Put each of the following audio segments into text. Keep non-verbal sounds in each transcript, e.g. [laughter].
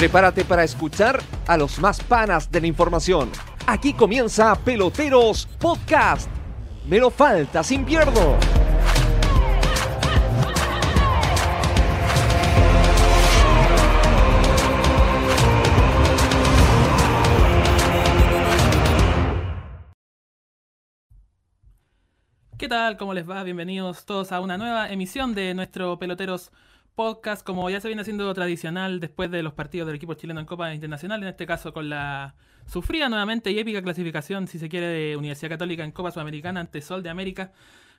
Prepárate para escuchar a los más panas de la información. Aquí comienza Peloteros Podcast. Me lo falta sin pierdo. ¿Qué tal? ¿Cómo les va? Bienvenidos todos a una nueva emisión de nuestro Peloteros Podcast, como ya se viene haciendo tradicional después de los partidos del equipo chileno en Copa Internacional, en este caso con la sufrida nuevamente y épica clasificación, si se quiere, de Universidad Católica en Copa Sudamericana ante Sol de América.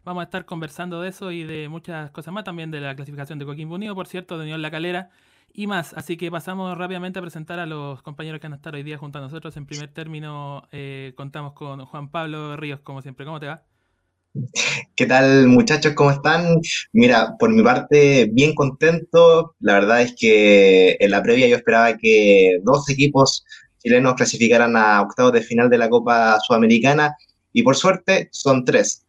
Vamos a estar conversando de eso y de muchas cosas más, también de la clasificación de Coquimbo Unido, por cierto, de Unión La Calera y más. Así que pasamos rápidamente a presentar a los compañeros que van a estar hoy día junto a nosotros. En primer término, eh, contamos con Juan Pablo Ríos, como siempre. ¿Cómo te va? ¿Qué tal muchachos? ¿Cómo están? Mira, por mi parte, bien contento. La verdad es que en la previa yo esperaba que dos equipos chilenos clasificaran a octavos de final de la Copa Sudamericana y por suerte son tres.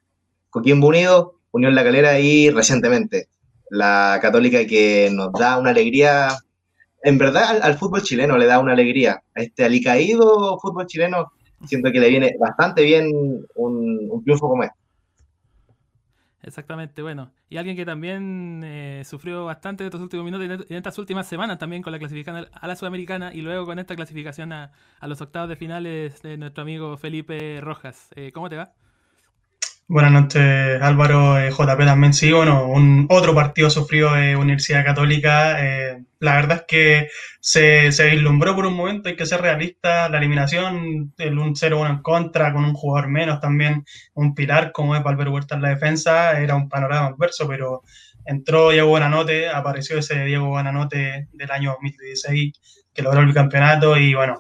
Coquimbo Unido, Unión La Calera y recientemente la Católica que nos da una alegría, en verdad al, fútbol chileno le da una alegría. A este alicaído fútbol chileno siento que le viene bastante bien un, un triunfo como este. Exactamente, bueno. Y alguien que también eh, sufrió bastante estos últimos minutos y en estas últimas semanas también con la clasificación a la Sudamericana y luego con esta clasificación a, los octavos de finales de nuestro amigo Felipe Rojas. Eh, ¿Cómo te va? Buenas noches, Álvaro. Eh, JP también sí, bueno, un otro partido sufrido de Universidad Católica. Eh, la verdad es que se, se, vislumbró por un momento, hay que ser realista, la eliminación, el un 0-1 en contra, con un jugador menos también, un pilar como es Valverde Huerta en la defensa, era un panorama adverso, pero entró Diego Buenanote, apareció ese Diego Buenanote del año 2016 que logró el campeonato y bueno,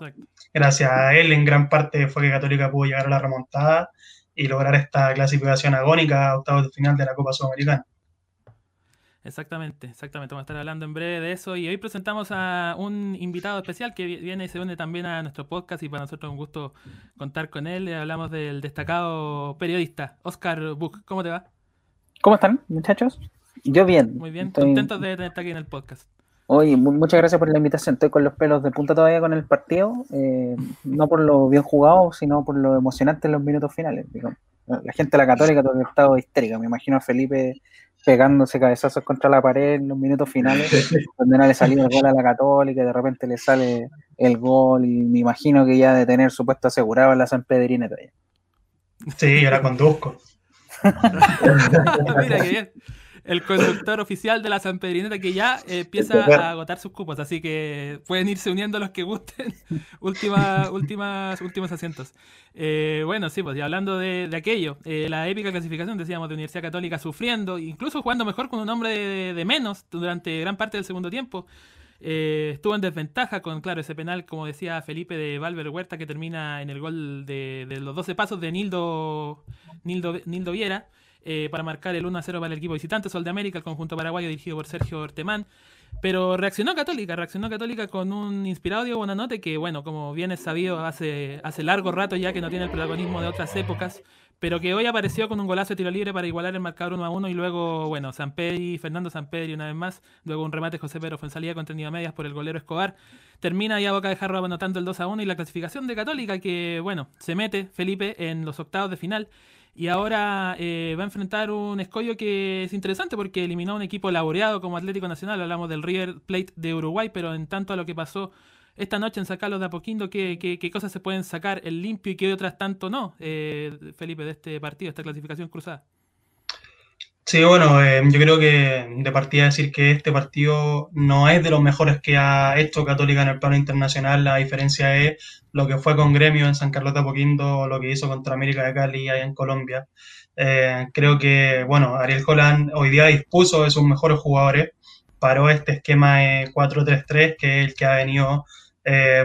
gracias a él en gran parte fue que Católica pudo llegar a la remontada y lograr esta clasificación agónica a octavos de final de la Copa Sudamericana. Exactamente, exactamente. Vamos a estar hablando en breve de eso. Y hoy presentamos a un invitado especial que viene y se une también a nuestro podcast y para nosotros es un gusto contar con él. Hablamos del destacado periodista Oscar Buch. ¿Cómo te va? ¿Cómo están, muchachos? Yo bien. Muy bien, contentos de tenerte aquí en el podcast. Oye, muchas gracias por la invitación. Estoy con los pelos de punta todavía con el partido, eh, no por lo bien jugado, sino por lo emocionante en los minutos finales. La gente de la Católica todo ha estado histérica. Me imagino a Felipe pegándose cabezazos contra la pared en los minutos finales, [laughs] donde no le salió el gol a la Católica, y de repente le sale el gol, y me imagino que ya de tener su puesto asegurado en la San Pedrina todavía. Sí, yo la conduzco. [laughs] Mira qué bien el conductor oficial de la San Pedrineta que ya eh, empieza a agotar sus cupos, así que pueden irse uniendo los que gusten. [laughs] últimas, últimas, últimos asientos. Eh, bueno, sí, pues ya hablando de, aquello, eh, la épica clasificación, decíamos, de Universidad Católica sufriendo, incluso jugando mejor con un hombre de, menos durante gran parte del segundo tiempo. estuvo en desventaja con, claro, ese penal, como decía Felipe, de Valver Huerta, que termina en el gol de, de los 12 pasos de Nildo, Nildo, Nildo Viera. Eh, para marcar el 1 0 para el equipo visitante, Sol de América, el conjunto paraguayo dirigido por Sergio Ortemán. Pero reaccionó Católica, reaccionó Católica con un inspirado Diego Bonanote que, bueno, como bien es sabido, hace, hace largo rato ya que no tiene el protagonismo de otras épocas, pero que hoy apareció con un golazo de tiro libre para igualar el marcador 1 a 1 y luego, bueno, San Pedri, Fernando San Pedri una vez más, luego un remate José Pedro Fonsalía contenido a medias por el golero Escobar. Termina ya Boca de Jarro anotando el 2 a 1 y la clasificación de Católica que, bueno, se mete Felipe en los octavos de final y ahora eh, va a enfrentar un escollo que es interesante porque eliminó a un equipo laboreado como Atlético Nacional. Hablamos del River Plate de Uruguay, pero en tanto a lo que pasó esta noche en sacarlos de Apoquindo, ¿qué, qué, cosas se pueden sacar el limpio y qué otras tanto no, eh, Felipe, de este partido, esta clasificación cruzada? Sí, bueno, eh, yo creo que de partida decir que este partido no es de los mejores que ha hecho Católica en el plano internacional. La diferencia es lo que fue con Gremio en San Carlos de Apoquindo o lo que hizo contra América de Cali allá en Colombia. Eh, creo que, bueno, Ariel Holland hoy día dispuso de sus mejores jugadores, paró este esquema 4-3-3, que es el que ha venido eh,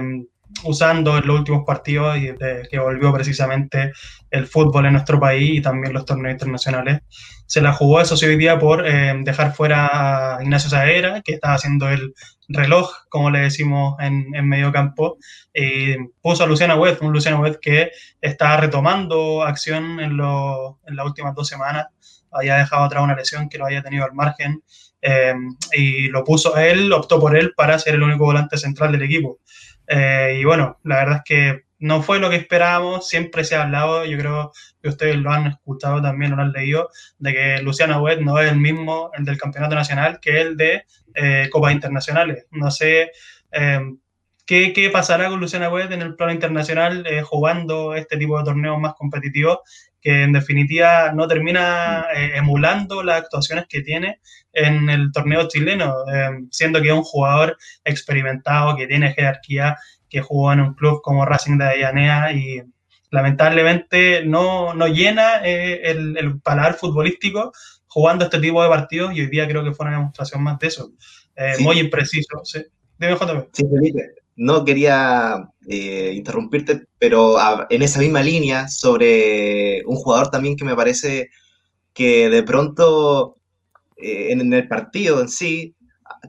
usando en los últimos partidos y que volvió precisamente el fútbol en nuestro país y también los torneos internacionales. Se la jugó eso día por eh, dejar fuera a Ignacio Saera, que estaba haciendo el reloj, como le decimos en, medio campo, y puso a Luciana Webb, un Luciana Webb que está retomando acción en, en las últimas dos semanas, había dejado atrás una lesión que lo había tenido al margen y lo puso él, optó por él para ser el único volante central del equipo. y bueno, la verdad es que no fue lo que esperábamos, siempre se ha hablado, yo creo que ustedes lo han escuchado también, lo han leído, de que Luciano Webb no es el mismo, el del campeonato nacional, que el de eh, Copas Internacionales. No sé eh, ¿qué, ¿qué, pasará con Luciano Webb en el plano internacional eh, jugando este tipo de torneos más competitivos, que en definitiva no termina emulando las actuaciones que tiene en el torneo chileno, siendo que es un jugador experimentado, que tiene jerarquía que jugó en un club como Racing de Avellaneda y lamentablemente no, no llena eh, el, el, paladar futbolístico jugando este tipo de partidos y hoy día creo que fue una demostración más de eso. Eh, Muy impreciso. Sí. Dime, JP. Sí, Felipe. No quería eh, interrumpirte, pero en esa misma línea sobre un jugador también que me parece que de pronto en, en el partido en sí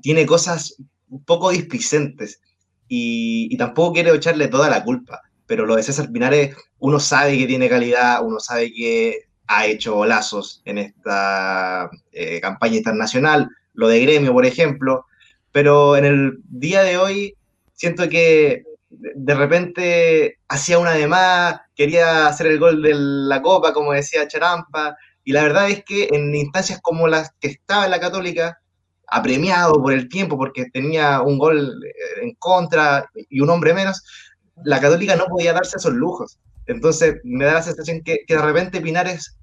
tiene cosas un poco displicentes y, tampoco quiero echarle toda la culpa, pero lo de César Pinares, uno sabe que tiene calidad, uno sabe que ha hecho golazos en esta eh, campaña internacional, lo de gremio, por ejemplo, pero en el día de hoy siento que de repente hacía una de más, quería hacer el gol de la copa, como decía Charampa, y la verdad es que en instancias como las que estaba en la Católica, apremiado por el tiempo, porque tenía un gol eh, en contra y un hombre menos, la Católica no podía darse esos lujos. Entonces me da la sensación que, de repente Pinares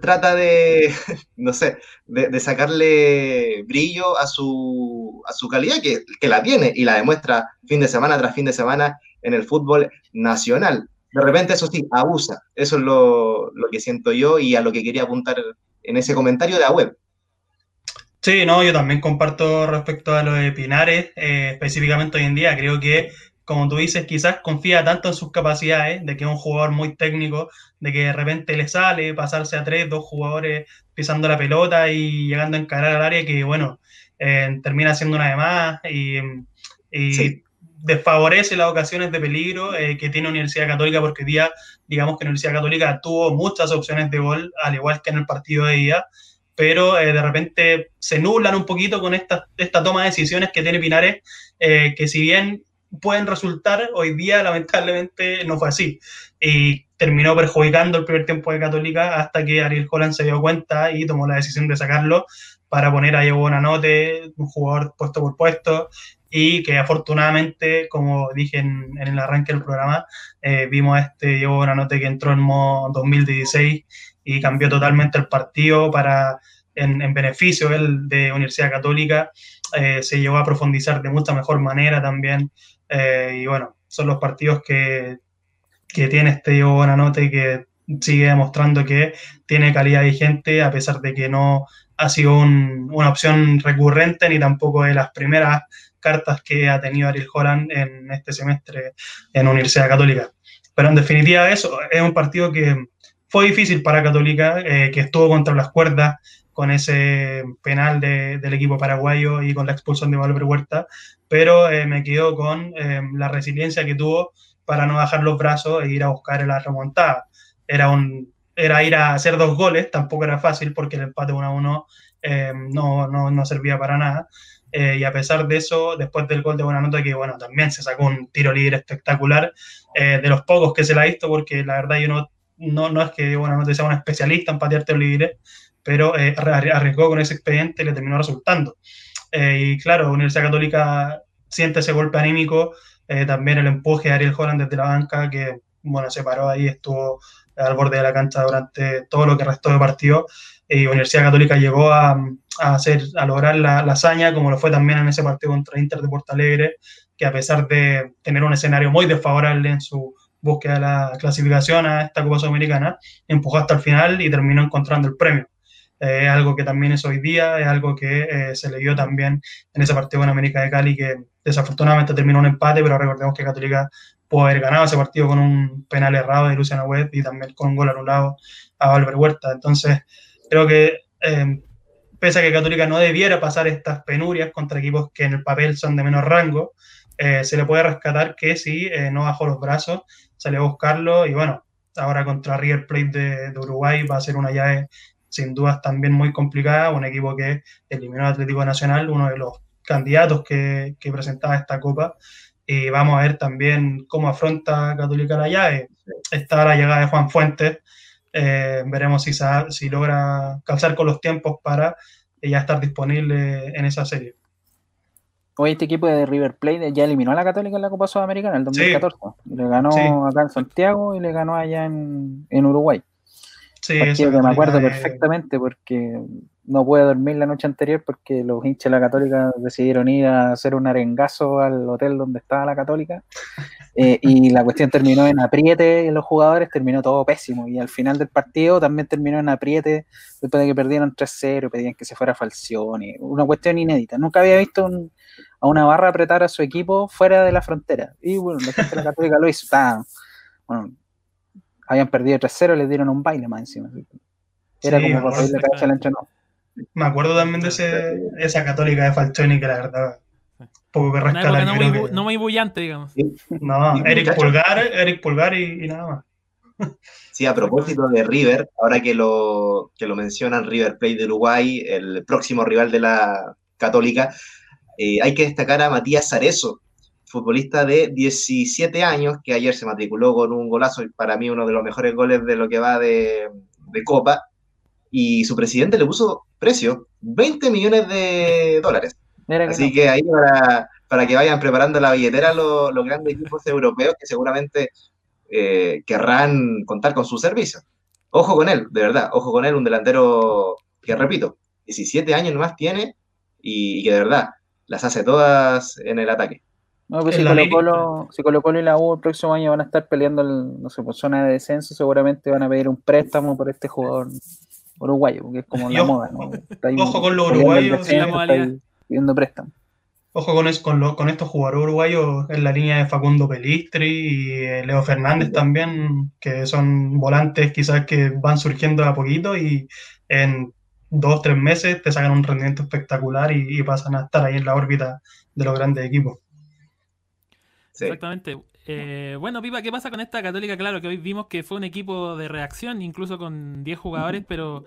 trata de, [laughs] no sé, de, sacarle brillo a su, a su calidad, que, que, la tiene y la demuestra fin de semana tras fin de semana en el fútbol nacional. De repente, eso sí, abusa. Eso es lo, lo que siento yo y a lo que quería apuntar en ese comentario de la web. Sí, no, yo también comparto respecto a lo de Pinares, eh, específicamente hoy en día. Creo que, como tú dices, quizás confía tanto en sus capacidades, de que es un jugador muy técnico, de que de repente le sale pasarse a tres, dos jugadores pisando la pelota y llegando a encarar al área, que bueno, eh, termina siendo una de más y, y sí. desfavorece las ocasiones de peligro eh, que tiene Universidad Católica, porque hoy día, digamos que Universidad Católica tuvo muchas opciones de gol, al igual que en el partido de día pero eh, de repente se nublan un poquito con esta, esta toma de decisiones que tiene Pinares, eh, que si bien pueden resultar, hoy día lamentablemente no fue así. Y terminó perjudicando el primer tiempo de Católica hasta que Ariel Holland se dio cuenta y tomó la decisión de sacarlo para poner a Diego Bonanote, un jugador puesto por puesto, y que afortunadamente, como dije en, en el arranque del programa, eh, vimos a este Diego Bonanote que entró en modo 2016 y cambió totalmente el partido para, en, en beneficio él, de Universidad Católica. Eh, se llevó a profundizar de mucha mejor manera también. Eh, y bueno, son los partidos que, que tiene este Diego Bonanote que sigue demostrando que tiene calidad vigente a pesar de que no ha sido un, una opción recurrente ni tampoco de las primeras cartas que ha tenido Ariel Holland en este semestre en Universidad Católica. Pero en definitiva eso es un partido que fue difícil para Católica, eh, que estuvo contra las cuerdas con ese penal de, del equipo paraguayo y con la expulsión de Valver Huerta, pero eh, me quedo con eh, la resiliencia que tuvo para no bajar los brazos e ir a buscar la remontada. Era, un, era ir a hacer dos goles, tampoco era fácil porque el empate 1 a 1 no, no, no, servía para nada. y a pesar de eso, después del gol de Buenanote, que bueno, también se sacó un tiro libre espectacular, de los pocos que se la ha visto, porque la verdad yo no no, no es que bueno, no te sea un especialista en patear libres, pero eh, arriesgó con ese expediente y le terminó resultando. Eh, y claro, Universidad Católica siente ese golpe anímico, eh, también el empuje de Ariel Holland desde la banca, que bueno, se paró ahí, estuvo al borde de la cancha durante todo lo que restó de partido, y Universidad Católica llegó a, a, hacer, a lograr la, la, hazaña, como lo fue también en ese partido contra Inter de Porto Alegre, que a pesar de tener un escenario muy desfavorable en su búsqueda de la clasificación a esta Copa Sudamericana, empujó hasta el final y terminó encontrando el premio. Es eh, algo que también es hoy día, es algo que eh, se le dio también en ese partido con América de Cali, que desafortunadamente terminó un empate, pero recordemos que Católica pudo haber ganado ese partido con un penal errado de Luciano Webb y también con un gol anulado a Valver Huerta. Entonces, creo que eh, pese a que Católica no debiera pasar estas penurias contra equipos que en el papel son de menor rango, eh, se le puede rescatar que si eh, no bajó los brazos, salió a buscarlo y bueno, ahora contra River Plate de, Uruguay va a ser una llave sin dudas también muy complicada, un equipo que eliminó al Atlético Nacional, uno de los candidatos que, que presentaba esta copa. Y vamos a ver también cómo afronta Católica la llave. Está la llegada de Juan Fuentes. Eh, veremos si, si logra calzar con los tiempos para ya estar disponible en esa serie. Hoy este equipo de River Plate ya eliminó a la Católica en la Copa Sudamericana en el 2014. Le ganó acá en Santiago y le ganó allá en, en Uruguay. Sí, que me acuerdo perfectamente porque no pude dormir la noche anterior porque los hinchas de la Católica decidieron ir a hacer un arengazo al hotel donde estaba la Católica. [laughs] Eh, y la cuestión terminó en apriete en los jugadores, terminó todo pésimo. Y al final del partido también terminó en apriete después de que perdieron 3-0, pedían que se fuera Falcioni, una cuestión inédita. Nunca había visto a una barra apretar a su equipo fuera de la frontera. Y bueno, la gente de la Católica lo hizo. bueno, habían perdido 3-0 y les dieron un baile más encima. Era como para pedirle cabeza al entrenador. Me acuerdo también de ese, esa católica de Falcioni que la verdad poco que rescala. No, muy, no muy bullante, digamos. No, Eric Pulgar, Eric Pulgar y, nada más. Sí, a propósito de River, ahora que lo, que lo mencionan River Plate de Uruguay, el próximo rival de la Católica, eh, hay que destacar a Matías Zarezo, futbolista de 17 años, que ayer se matriculó con un golazo, para mí uno de los mejores goles de lo que va de, de Copa, y su presidente le puso precio, 20 millones de dólares. Así que ahí para, para, que vayan preparando la billetera los, grandes equipos europeos que seguramente eh, querrán contar con su servicio. Ojo con él, de verdad, ojo con él, un delantero que repito, 17 años más tiene y, que de verdad las hace todas en el ataque. No, pues si Colo, si Colo, Colo, y la U el próximo año van a estar peleando el, no sé, por zona de descenso, seguramente van a pedir un préstamo por este jugador uruguayo, porque es como la moda, ¿no? ojo con los uruguayos, pidiendo préstamo. Ojo con, con, con, estos jugadores uruguayos en la línea de Facundo Pelistri y eh, Leo Fernández también, que son volantes quizás que van surgiendo a poquito y en dos, tres meses te sacan un rendimiento espectacular y, pasan a estar ahí en la órbita de los grandes equipos. Exactamente. Eh, bueno, Pipa, ¿qué pasa con esta Católica? Claro que hoy vimos que fue un equipo de reacción, incluso con 10 jugadores, pero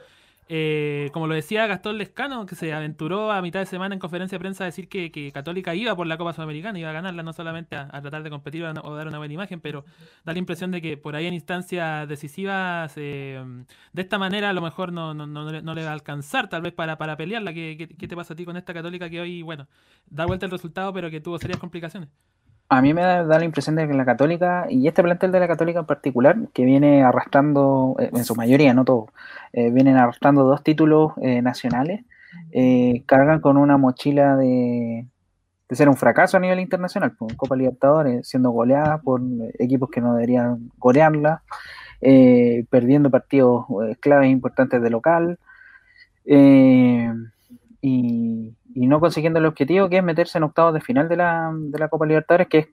eh, como lo decía Gastón Lescano, que se aventuró a mitad de semana en conferencia de prensa a decir que, Católica iba por la Copa Sudamericana, iba a ganarla, no solamente a, tratar de competir o, dar una buena imagen, pero da la impresión de que por ahí en instancias decisivas, eh, de esta manera a lo mejor no, le va a alcanzar tal vez para, para pelearla. ¿Qué, qué te pasa a ti con esta Católica que hoy, bueno, da vuelta el resultado, pero que tuvo serias complicaciones? A mí me da, la impresión de que la Católica, y este plantel de la Católica en particular, que viene arrastrando, eh, en su mayoría, no todo, eh, vienen arrastrando dos títulos eh, nacionales, cargan con una mochila de, ser un fracaso a nivel internacional, por pues, Copa Libertadores, siendo goleada por equipos que no deberían golearla, perdiendo partidos claves importantes de local. y, y no consiguiendo el objetivo que es meterse en octavos de final de la, de la Copa Libertadores, que es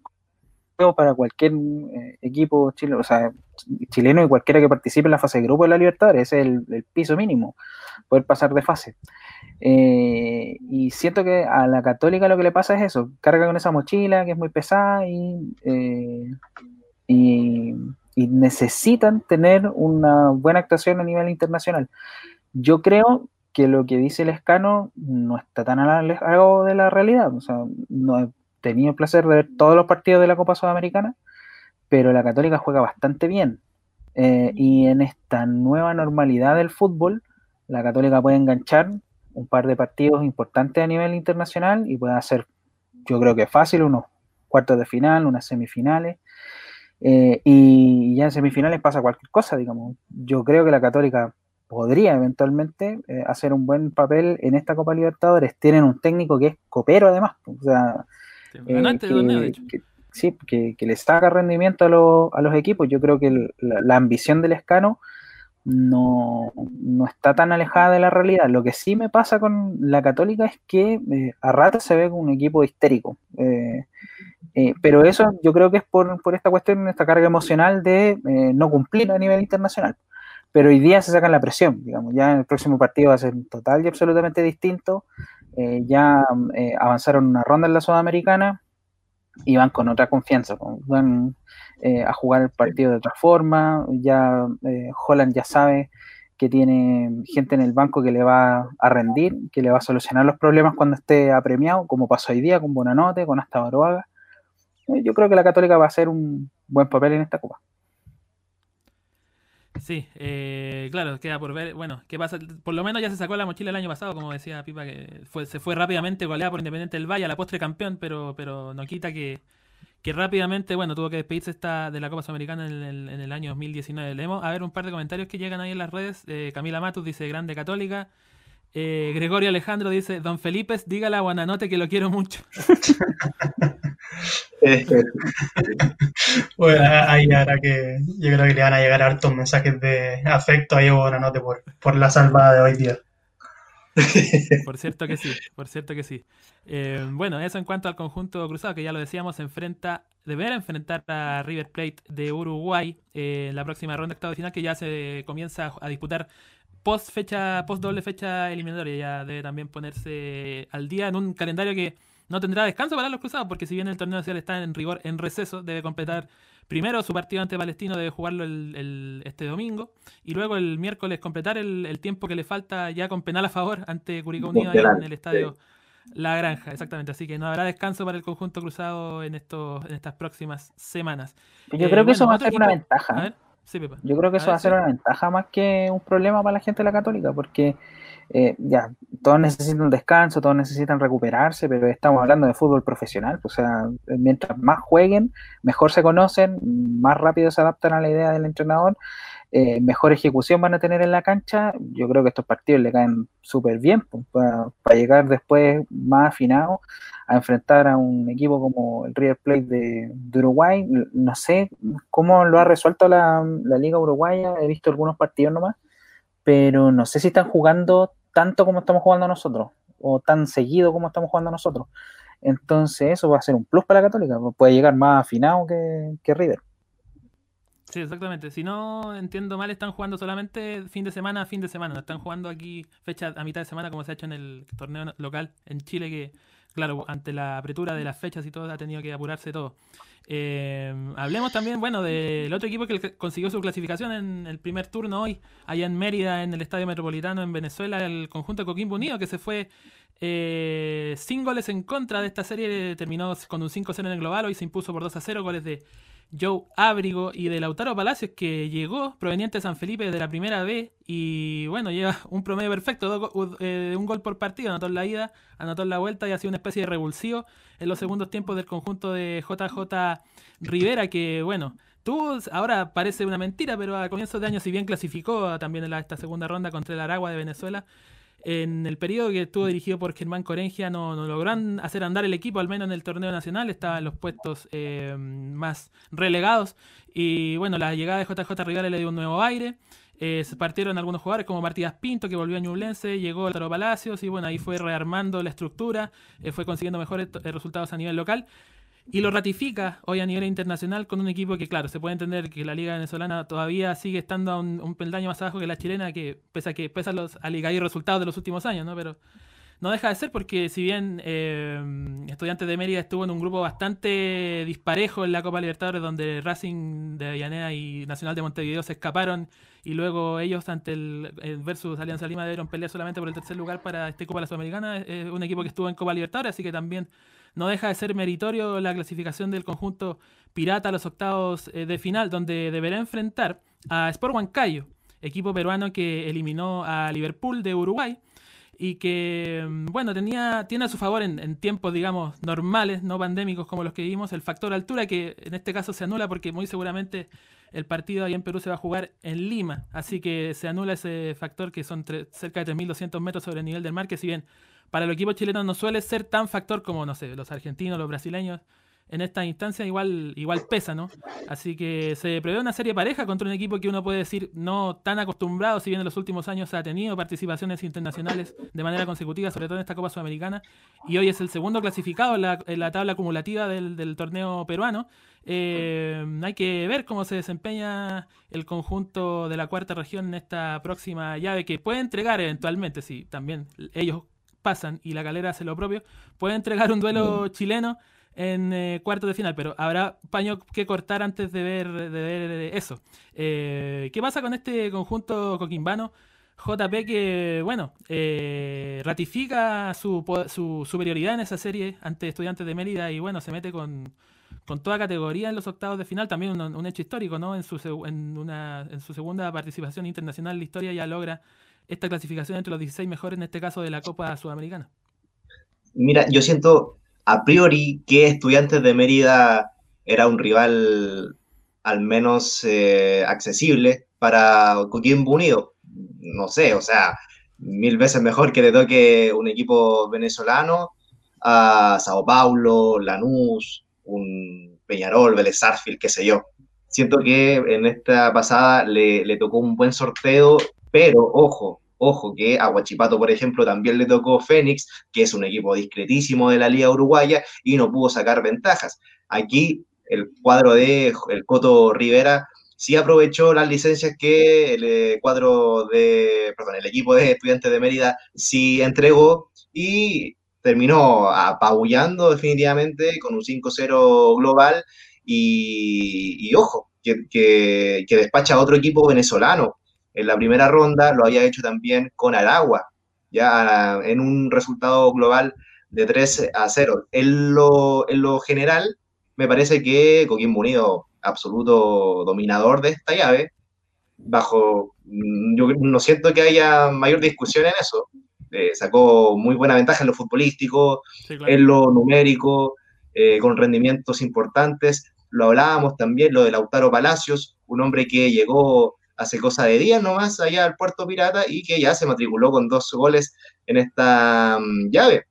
para cualquier eh, equipo chileno, o sea, chileno y cualquiera que participe en la fase de grupo de la Libertadores, ese es el, piso mínimo, poder pasar de fase. Eh, y siento que a la Católica lo que le pasa es eso, carga con esa mochila que es muy pesada y, eh, y, y necesitan tener una buena actuación a nivel internacional. Yo creo que lo que dice el escano no está tan alejado de la realidad. O sea, no he tenido el placer de ver todos los partidos de la Copa Sudamericana, pero la Católica juega bastante bien. Eh, y en esta nueva normalidad del fútbol, la Católica puede enganchar un par de partidos importantes a nivel internacional y puede hacer, yo creo que fácil, unos cuartos de final, unas semifinales. Eh, y ya en semifinales pasa cualquier cosa, digamos. Yo creo que la Católica podría eventualmente eh, hacer un buen papel en esta Copa Libertadores. Tienen un técnico que es copero además, o sea, eh, que, sí, que, le saca rendimiento a, a, los equipos. Yo creo que la, ambición del escano no, no, está tan alejada de la realidad. Lo que sí me pasa con la católica es que eh, a ratos se ve un equipo histérico. pero eso yo creo que es por, por esta cuestión, esta carga emocional de no cumplir a nivel internacional pero hoy día se sacan la presión, digamos, ya en el próximo partido va a ser total y absolutamente distinto, eh, ya eh, avanzaron una ronda en la Sudamericana y van con otra confianza, van eh, a jugar el partido de otra forma, ya Holland ya sabe que tiene gente en el banco que le va a rendir, que le va a solucionar los problemas cuando esté apremiado, como pasó hoy día con Bonanote, con hasta Baroaga. Yo creo que la Católica va a hacer un buen papel en esta Copa. Sí, eh, claro, queda por ver. Bueno, ¿qué pasa? Por lo menos ya se sacó la mochila el año pasado, como decía Pipa, que fue, se fue rápidamente goleada por Independiente del Valle a la postre campeón, pero, pero no quita que, que rápidamente, bueno, tuvo que despedirse esta de la Copa Sudamericana en el, en el año 2019. Leemos a ver un par de comentarios que llegan ahí en las redes. Eh, Camila Matus dice, grande católica. Eh, Gregorio Alejandro dice, Don Felipe, dígale a Guananote que lo quiero mucho. [laughs] bueno, ahí ahora que yo creo que le van a llegar hartos mensajes de afecto a Guananote por, por la salvada de hoy día. [laughs] Por cierto que sí, por cierto que sí. Eh, bueno, eso en cuanto al conjunto cruzado, que ya lo decíamos, enfrenta, deberá enfrentar a River Plate de Uruguay eh, en la próxima ronda octavo de final, que ya se comienza a disputar post fecha, post doble fecha eliminatoria. Ya debe también ponerse al día en un calendario que no tendrá descanso para los cruzados, porque si bien el torneo nacional está en rigor en receso, debe completar primero su partido ante Palestino, debe jugarlo el, este domingo, y luego el miércoles completar el, tiempo que le falta ya con penal a favor ante Curicó Unido en el estadio La Granja, exactamente. Así que no habrá descanso para el conjunto cruzado en, estos, en estas próximas semanas. Yo creo que eso va a ser una ventaja. Yo creo que eso va a ser una ventaja más que un problema para la gente de la Católica, porque eh, ya, todos necesitan un descanso, todos necesitan recuperarse, pero estamos hablando de fútbol profesional, o sea, mientras más jueguen, mejor se conocen, más rápido se adaptan a la idea del entrenador, eh, mejor ejecución van a tener en la cancha, yo creo que estos partidos le caen súper bien pues, para, llegar después más afinado a enfrentar a un equipo como el River Plate de, Uruguay. No sé cómo lo ha resuelto la, la Liga Uruguaya, he visto algunos partidos nomás pero no sé si están jugando tanto como estamos jugando nosotros, o tan seguido como estamos jugando nosotros. Entonces eso va a ser un plus para la Católica, puede llegar más afinado que, que River. Sí, exactamente. Si no entiendo mal, están jugando solamente fin de semana a fin de semana. No están jugando aquí fecha a mitad de semana como se ha hecho en el torneo local en Chile, que claro, ante la apertura de las fechas y todo, ha tenido que apurarse todo. Eh, hablemos también, bueno, del otro equipo que consiguió su clasificación en el primer turno hoy, allá en Mérida, en el Estadio Metropolitano en Venezuela, el conjunto Coquimbo Unido, que se fue eh, sin goles en contra de esta serie, terminó con un 5-0 en el global, hoy se impuso por 2 0, goles de Joe Ábrigo y de Lautaro Palacios, que llegó proveniente de San Felipe de la primera B y bueno, lleva un promedio perfecto, eh, un gol por partido, anotó en la ida, anotó en la vuelta y ha sido una especie de revulsivo en los segundos tiempos del conjunto de JJ Rivera, que bueno, tuvo, ahora parece una mentira, pero a comienzos de año, si bien clasificó también en esta segunda ronda contra el Aragua de Venezuela, en el periodo que estuvo dirigido por Germán Corengia no, no lograron hacer andar el equipo, al menos en el torneo nacional, estaba en los puestos eh, más relegados. Y bueno, la llegada de JJ Rivera le dio un nuevo aire. Eh, se partieron algunos jugadores como Martínez Pinto, que volvió a Ñublense, llegó a Taro Palacios y bueno, ahí fue rearmando la estructura, eh, fue consiguiendo mejores resultados a nivel local y lo ratifica hoy a nivel internacional con un equipo que, claro, se puede entender que la liga venezolana todavía sigue estando a un, peldaño más abajo que la chilena, que pese a que pesa los y resultados de los últimos años, ¿no? Pero no deja de ser porque si bien eh, Estudiantes de Mérida estuvo en un grupo bastante disparejo en la Copa Libertadores, donde Racing de Avellaneda y Nacional de Montevideo se escaparon y luego ellos ante el, versus Alianza Lima dieron pelea solamente por el tercer lugar para este Copa la Sudamericana, es un equipo que estuvo en Copa Libertadores, así que también no deja de ser meritorio la clasificación del conjunto Pirata a los octavos eh, de final, donde deberá enfrentar a Sport Huancayo, equipo peruano que eliminó a Liverpool de Uruguay y que, mm, bueno, tenía, tiene a su favor en, tiempos, digamos, normales, no pandémicos como los que vivimos, el factor altura, que en este caso se anula porque muy seguramente el partido ahí en Perú se va a jugar en Lima, así que se anula ese factor que son cerca de 3.200 metros sobre el nivel del mar, que si bien para el equipo chileno no suele ser tan factor como, no sé, los argentinos, los brasileños. En esta instancia igual, igual pesa, ¿no? Así que se prevé una serie pareja contra un equipo que uno puede decir no tan acostumbrado, si bien en los últimos años ha tenido participaciones internacionales de manera consecutiva, sobre todo en esta Copa Sudamericana, y hoy es el segundo clasificado en la, tabla acumulativa del, torneo peruano. Eh, hay que ver cómo se desempeña el conjunto de la cuarta región en esta próxima llave que puede entregar eventualmente, si también ellos pasan y la calera hace lo propio, puede entregar un duelo chileno en eh, cuartos de final, pero habrá paño que cortar antes de ver, de ver eso. Eh, ¿Qué pasa con este conjunto coquimbano? JP que, bueno, eh, ratifica su, su, superioridad en esa serie ante Estudiantes de Mérida y, bueno, se mete con, toda categoría en los octavos de final. También un, hecho histórico, ¿no? En su, en, una, en su segunda participación internacional en la historia ya logra esta clasificación entre los 16 mejores, en este caso de la Copa Sudamericana. Mira, yo siento a priori que Estudiantes de Mérida era un rival al menos eh, accesible para Coquimbo Unido no sé, o sea, mil veces mejor que le toque un equipo venezolano a Sao Paulo, Lanús, un Peñarol, Vélez Sarfield, qué sé yo. Siento que en esta pasada le, le tocó un buen sorteo, pero ojo, ojo que a Huachipato, por ejemplo, también le tocó Fénix, que es un equipo discretísimo de la Liga Uruguaya y no pudo sacar ventajas. Aquí el cuadro de el Coto Rivera sí aprovechó las licencias que el eh, cuadro de, el equipo de estudiantes de Mérida sí entregó y terminó apabullando definitivamente con un 5-0 global y, ojo, que, que, despacha a otro equipo venezolano. En la primera ronda lo había hecho también con Aragua, ya en un resultado global de 3 a 0. En lo, en lo general, me parece que Coquimbo Unido absoluto dominador de esta llave, bajo, mm, yo no siento que haya mayor discusión en eso. Eh, sacó muy buena ventaja en lo futbolístico, en lo numérico, eh, con rendimientos importantes. Lo hablábamos también, lo de Lautaro Palacios, un hombre que llegó hace cosa de días nomás allá al Puerto Pirata y que ya se matriculó con dos goles en esta mm, llave.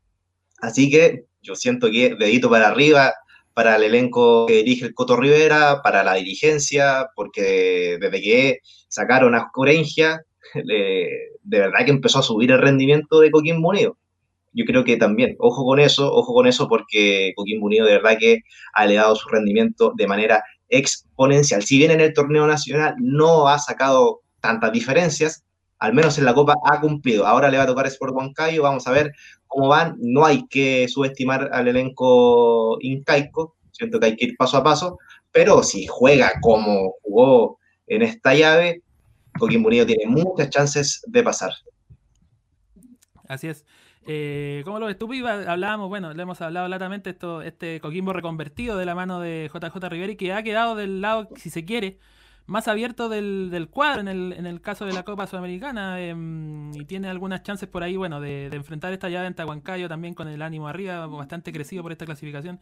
Así que yo siento que dedito para arriba para el elenco que dirige el Coto Rivera, para la dirigencia, porque desde que sacaron a Corengia, [laughs] de verdad que empezó a subir el rendimiento de Coquimbo Unido. Yo creo que también, ojo con eso, ojo con eso, porque Coquimbo Unido de verdad que ha elevado su rendimiento de manera exponencial. Si bien en el torneo nacional no ha sacado tantas diferencias, al menos en la Copa ha cumplido. Ahora le va a tocar Sport Huancayo, vamos a ver cómo van. No hay que subestimar al elenco incaico, siento que hay que ir paso a paso, pero si juega como jugó en esta llave, Coquimbo Unido tiene muchas chances de pasar. Así es. Eh, como lo ves tú, Hablábamos, bueno, le hemos hablado latamente esto, este Coquimbo reconvertido de la mano de JJ Rivera y que ha quedado del lado, si se quiere, más abierto del, del cuadro en el, en el caso de la Copa Sudamericana em, y tiene algunas chances por ahí, bueno, de, enfrentar esta llave en Tahuancayo también con el ánimo arriba, bastante crecido por esta clasificación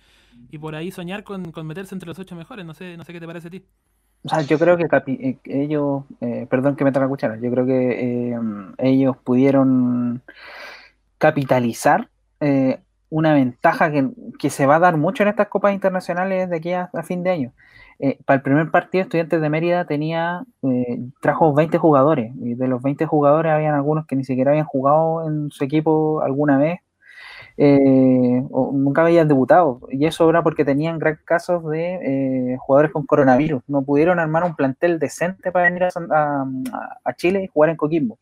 y por ahí soñar con, meterse entre los ocho mejores. No sé, no sé qué te parece a ti. O sea, yo creo que eh, ellos, eh, perdón que me tenga cuchara, yo creo que em, ellos pudieron capitalizar eh, una ventaja que, que, se va a dar mucho en estas copas internacionales de aquí a fin de año. Eh, para el primer partido, Estudiantes de Mérida tenía, eh, trajo 20 jugadores, y de los 20 jugadores habían algunos que ni siquiera habían jugado en su equipo alguna vez, eh, o nunca habían debutado, y eso era porque tenían gran casos de jugadores con coronavirus, no pudieron armar un plantel decente para venir a, Chile y jugar en Coquimbo,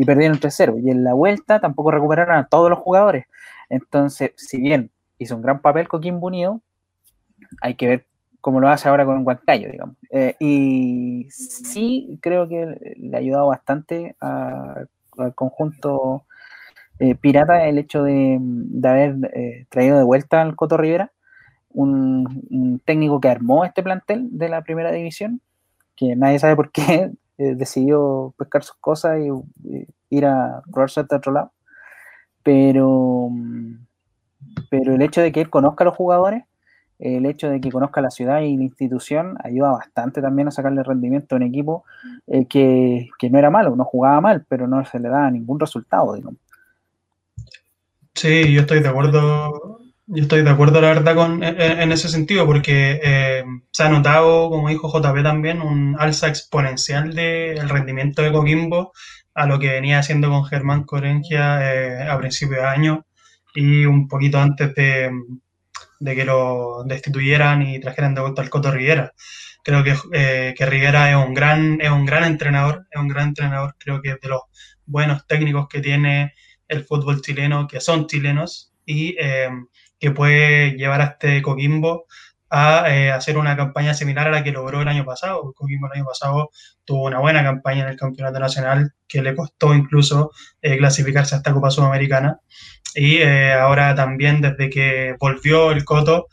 y perdieron 3-0, y en la vuelta tampoco recuperaron a todos los jugadores, entonces, si bien hizo un gran papel Coquimbo Unido, hay que ver como lo hace ahora con Huancayo, digamos. Eh, y sí creo que le ha ayudado bastante al conjunto eh, pirata el hecho de, haber eh, traído de vuelta al Coto Rivera, un, técnico que armó este plantel de la primera división, que nadie sabe por qué decidió pescar sus cosas y, ir a probarse hasta otro lado. Pero, pero el hecho de que él conozca a los jugadores el hecho de que conozca la ciudad y la institución ayuda bastante también a sacarle rendimiento a un equipo eh, que, no era malo, no jugaba mal, pero no se le daba ningún resultado, digamos. Sí, yo estoy de acuerdo, yo estoy de acuerdo, la verdad, con, en, ese sentido, porque eh, se ha notado, como dijo JP también, un alza exponencial del rendimiento de Coquimbo a lo que venía haciendo con Germán Corengia eh, a principios de año y un poquito antes de, de que lo destituyeran y trajeran de vuelta al Coto Rivera. Creo que, eh, que Rivera es un, gran, es un gran entrenador, es un gran entrenador, creo que es de los buenos técnicos que tiene el fútbol chileno, que son chilenos, y eh, que puede llevar a este Coquimbo a eh, hacer una campaña similar a la que logró el año pasado. Coquimbo el año pasado tuvo una buena campaña en el Campeonato Nacional que le costó incluso eh, clasificarse a esta Copa Sudamericana. Y eh, ahora también desde que volvió el Coto,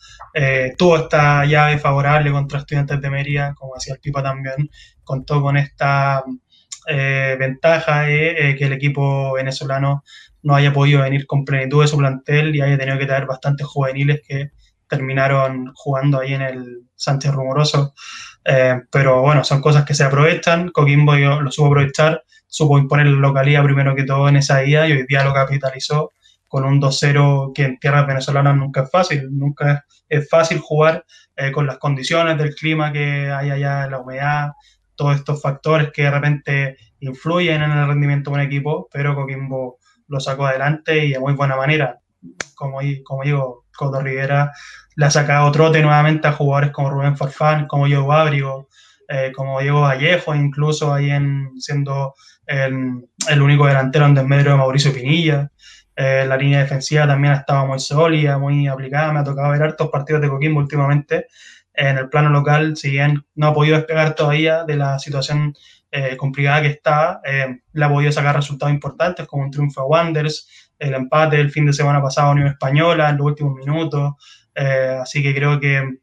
tuvo esta llave favorable contra Estudiantes de Mérida, como hacía el Pipa también, contó con esta ventaja de que el equipo venezolano no haya podido venir con plenitud de su plantel y haya tenido que traer bastantes juveniles que terminaron jugando ahí en el Sánchez Rumoroso. Eh, pero bueno, son cosas que se aprovechan. Coquimbo lo supo aprovechar, supo imponer la localidad primero que todo en esa ida y hoy día lo capitalizó con un 2-0 que en tierras venezolanas nunca es fácil. Nunca es, fácil jugar eh, con las condiciones del clima que hay allá, la humedad, todos estos factores que de repente influyen en el rendimiento de un equipo, pero Coquimbo lo sacó adelante y de muy buena manera. Como, como digo, Coto Rivera le ha sacado trote nuevamente a jugadores como Rubén Farfán, como Diego Abrigo, eh, como Diego Vallejo, incluso ahí en, siendo el, único delantero en desmedro de Mauricio Pinilla. Eh, la línea defensiva también ha estado muy sólida, muy aplicada. Me ha tocado ver hartos partidos de Coquimbo últimamente. En el plano local, si bien no ha podido despegar todavía de la situación eh, complicada que está, le ha podido sacar resultados importantes como un triunfo a Wanderers, el empate el fin de semana pasado a Unión Española en los últimos minutos. Eh, así que creo que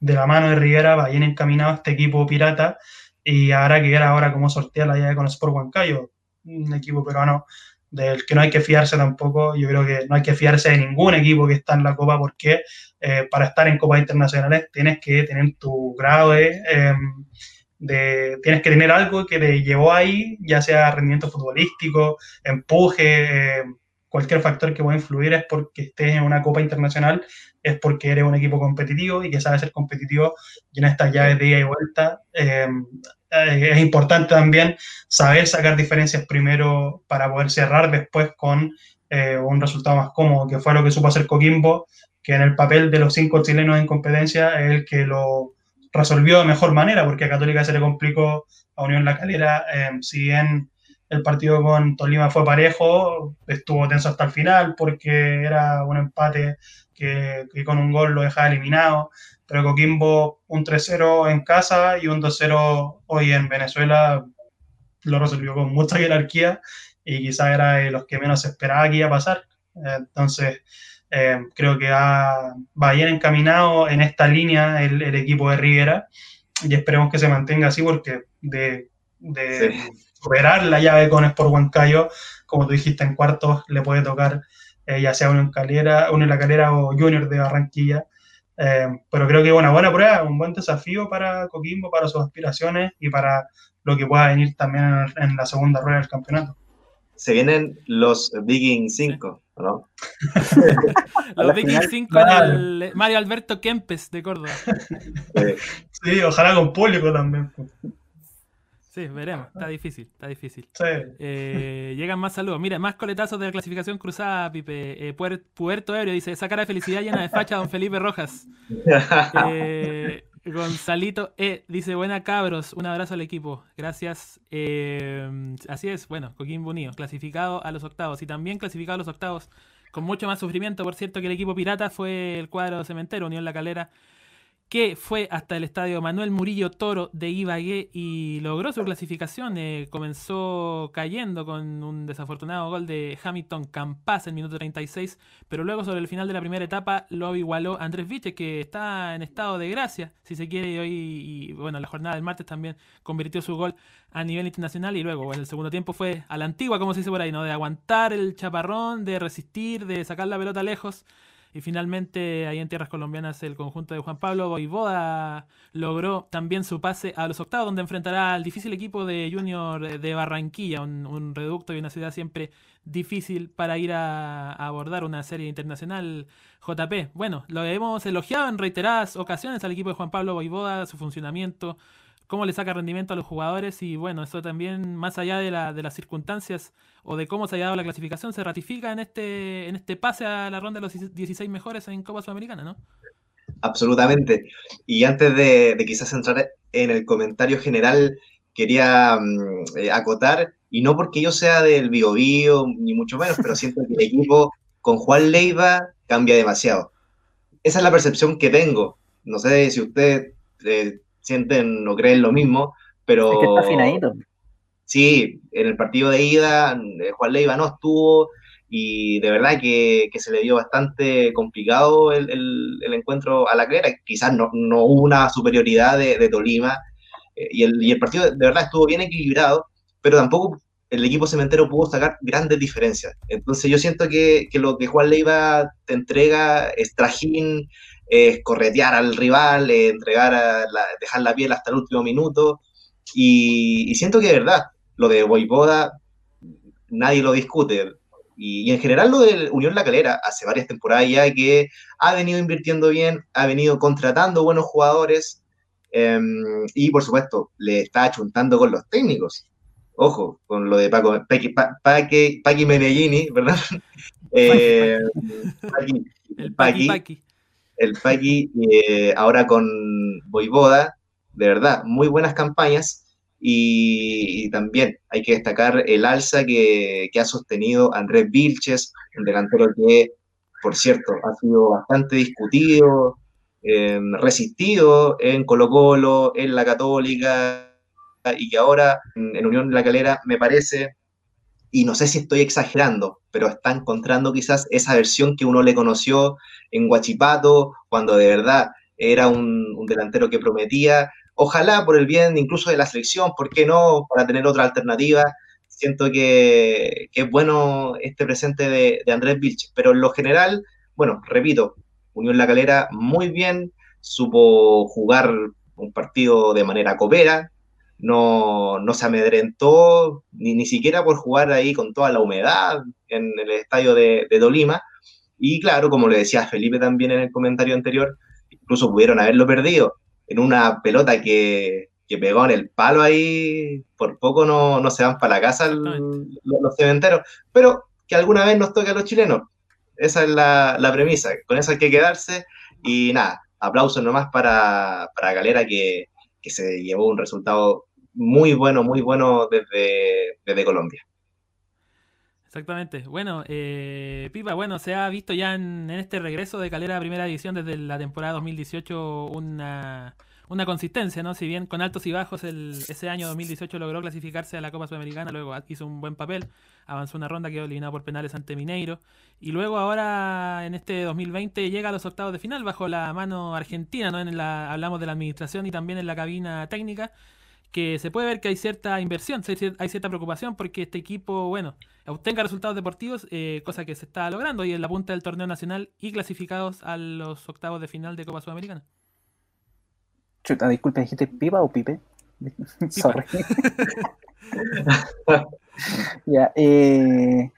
de la mano de Rivera va bien encaminado este equipo pirata y habrá que ver ahora cómo sortea la llave con Sport Huancayo, un equipo peruano del que no hay que fiarse tampoco. Yo creo que no hay que fiarse de ningún equipo que está en la Copa porque eh, para estar en Copas Internacionales tienes que tener tu grado de, em, de, Tienes que tener algo que te llevó ahí, ya sea rendimiento futbolístico, empuje, em, cualquier factor que pueda influir es porque estés en una Copa Internacional, es porque eres un equipo competitivo y que sabe ser competitivo y en estas llaves de ida y vuelta eh, eh, es importante también saber sacar diferencias primero para poder cerrar después con eh, un resultado más cómodo, que fue lo que supo hacer Coquimbo, que en el papel de los cinco chilenos en competencia es el que lo resolvió de mejor manera, porque a Católica se le complicó a Unión La Calera, si bien el partido con Tolima fue parejo, estuvo tenso hasta el final porque era un empate que, con un gol lo dejaba eliminado. Pero Coquimbo un 3-0 en casa y un 2-0 hoy en Venezuela lo resolvió con mucha jerarquía y quizá era de los que menos esperaba que iba a pasar. Entonces, eh, creo que va, bien encaminado en esta línea el, equipo de Rivera y esperemos que se mantenga así porque de, superar la llave con Sport Huancayo, como tú dijiste, en cuartos le puede tocar eh, ya sea uno en Calera, uno en la Calera o Junior de Barranquilla. Eh, pero creo que una buena prueba, un buen desafío para Coquimbo, para sus aspiraciones y para lo que pueda venir también en, la segunda rueda del campeonato. Se vienen los Viking 5, ¿no? [laughs] los Viking 5 en el Mario Alberto Kempes de Córdoba. sí, ojalá con público también. Pues. Sí, veremos. Está difícil, está difícil. Sí. Eh, llegan más saludos. Mira, más coletazos de la clasificación cruzada, Pipe. Eh, Puerto Ebrio dice, esa cara de felicidad llena de facha, don Felipe Rojas. [laughs] Eh, Gonzalito E dice, buena cabros, un abrazo al equipo. Gracias. así es, bueno, Coquimbo Unido, clasificado a los octavos. Y también clasificado a los octavos con mucho más sufrimiento, por cierto, que el equipo pirata fue el cuadro cementero, Unión La Calera que fue hasta el estadio Manuel Murillo Toro de Ibagué y logró su clasificación. Eh, comenzó cayendo con un desafortunado gol de Hamilton Campas en minuto 36, pero luego sobre el final de la primera etapa lo igualó Andrés Viche, que está en estado de gracia, si se quiere, y hoy, y, bueno, la jornada del martes también convirtió su gol a nivel internacional y luego en el segundo tiempo fue a la antigua, como se dice por ahí, ¿no? De aguantar el chaparrón, de resistir, de sacar la pelota lejos y finalmente, ahí en tierras colombianas, el conjunto de Juan Pablo Boivoda logró también su pase a los octavos, donde enfrentará al difícil equipo de Junior de Barranquilla, un, reducto y una ciudad siempre difícil para ir a, abordar una serie internacional. JP, bueno, lo hemos elogiado en reiteradas ocasiones al equipo de Juan Pablo Boivoda, su funcionamiento, cómo le saca rendimiento a los jugadores y bueno, eso también más allá de, la, de las circunstancias o de cómo se ha dado la clasificación se ratifica en este, en este pase a la ronda de los 16 mejores en Copa Sudamericana, ¿no? Absolutamente. Y antes de, quizás entrar en el comentario general, quería mm, eh, acotar, y no porque yo sea del Bio, ni mucho menos, pero siento que el equipo con Juan Leiva cambia demasiado. Esa es la percepción que tengo No sé si ustedes eh, sienten o creen lo mismo, pero... Es que está afinadito. Sí, en el partido de ida, eh, Juan Leiva no estuvo y de verdad que, que se le dio bastante complicado el, el, el encuentro a la clera. Quizás no, no, hubo una superioridad de, de Tolima eh, y, el, y, el, partido de verdad estuvo bien equilibrado, pero tampoco el equipo cementero pudo sacar grandes diferencias. Entonces yo siento que, que lo que Juan Leiva te entrega es trajín, es corretear al rival, es entregar a la, dejar la piel hasta el último minuto. Y, y, siento que de verdad, lo de Boivoda, nadie lo discute. Y, y, en general lo de Unión La Calera, hace varias temporadas ya que ha venido invirtiendo bien, ha venido contratando buenos jugadores eh, y por supuesto le está achuntando con los técnicos. Ojo, con lo de Paco, Paqui, Paqui, Paqui Menellini, ¿verdad? eh, Paqui, Paqui. El Paqui eh, ahora con Boivoda, de verdad, muy buenas campañas. Y, también hay que destacar el alza que, ha sostenido Andrés Vilches, un delantero que, por cierto, ha sido bastante discutido, eh, resistido en Colo Colo, en la Católica, y que ahora en, Unión la Calera me parece, y no sé si estoy exagerando, pero está encontrando quizás esa versión que uno le conoció en Guachipato, cuando de verdad era un, delantero que prometía, ojalá por el bien incluso de la selección, ¿por qué no? Para tener otra alternativa. Siento que, es bueno este presente de, de, Andrés Vilches, pero en lo general, bueno, repito, Unión La Calera muy bien, supo jugar un partido de manera copera, no, no se amedrentó ni, ni siquiera por jugar ahí con toda la humedad en el estadio de, de Dolima. Y claro, como le decía Felipe también en el comentario anterior, incluso pudieron haberlo perdido en una pelota que, que, pegó en el palo ahí, por poco no, no se van para la casa el, los, los, cementeros, pero que alguna vez nos toque a los chilenos. Esa es la, la, premisa, con eso hay que quedarse y nada, aplausos nomás para, para Galera que, que se llevó un resultado muy bueno, muy bueno desde, desde Colombia. Exactamente. Bueno, eh, Pipa, bueno, se ha visto ya en, este regreso de Calera a Primera División desde la temporada 2018 una, una consistencia, ¿no? Si bien con altos y bajos el, ese año 2018 logró clasificarse a la Copa Sudamericana, luego hizo un buen papel, avanzó una ronda, quedó eliminado por penales ante Mineiro, y luego ahora en este 2020 llega a los octavos de final bajo la mano argentina, ¿no? En la, hablamos de la administración y también en la cabina técnica, que se puede ver que hay cierta inversión, hay cierta preocupación porque este equipo, bueno, obtenga resultados deportivos, eh, cosa que se está logrando y en la punta del torneo nacional y clasificados a los octavos de final de Copa Sudamericana. Chuta, disculpe, ¿dijiste pipa o pipe? [laughs] pipa. Sorry. [laughs] ya, eh,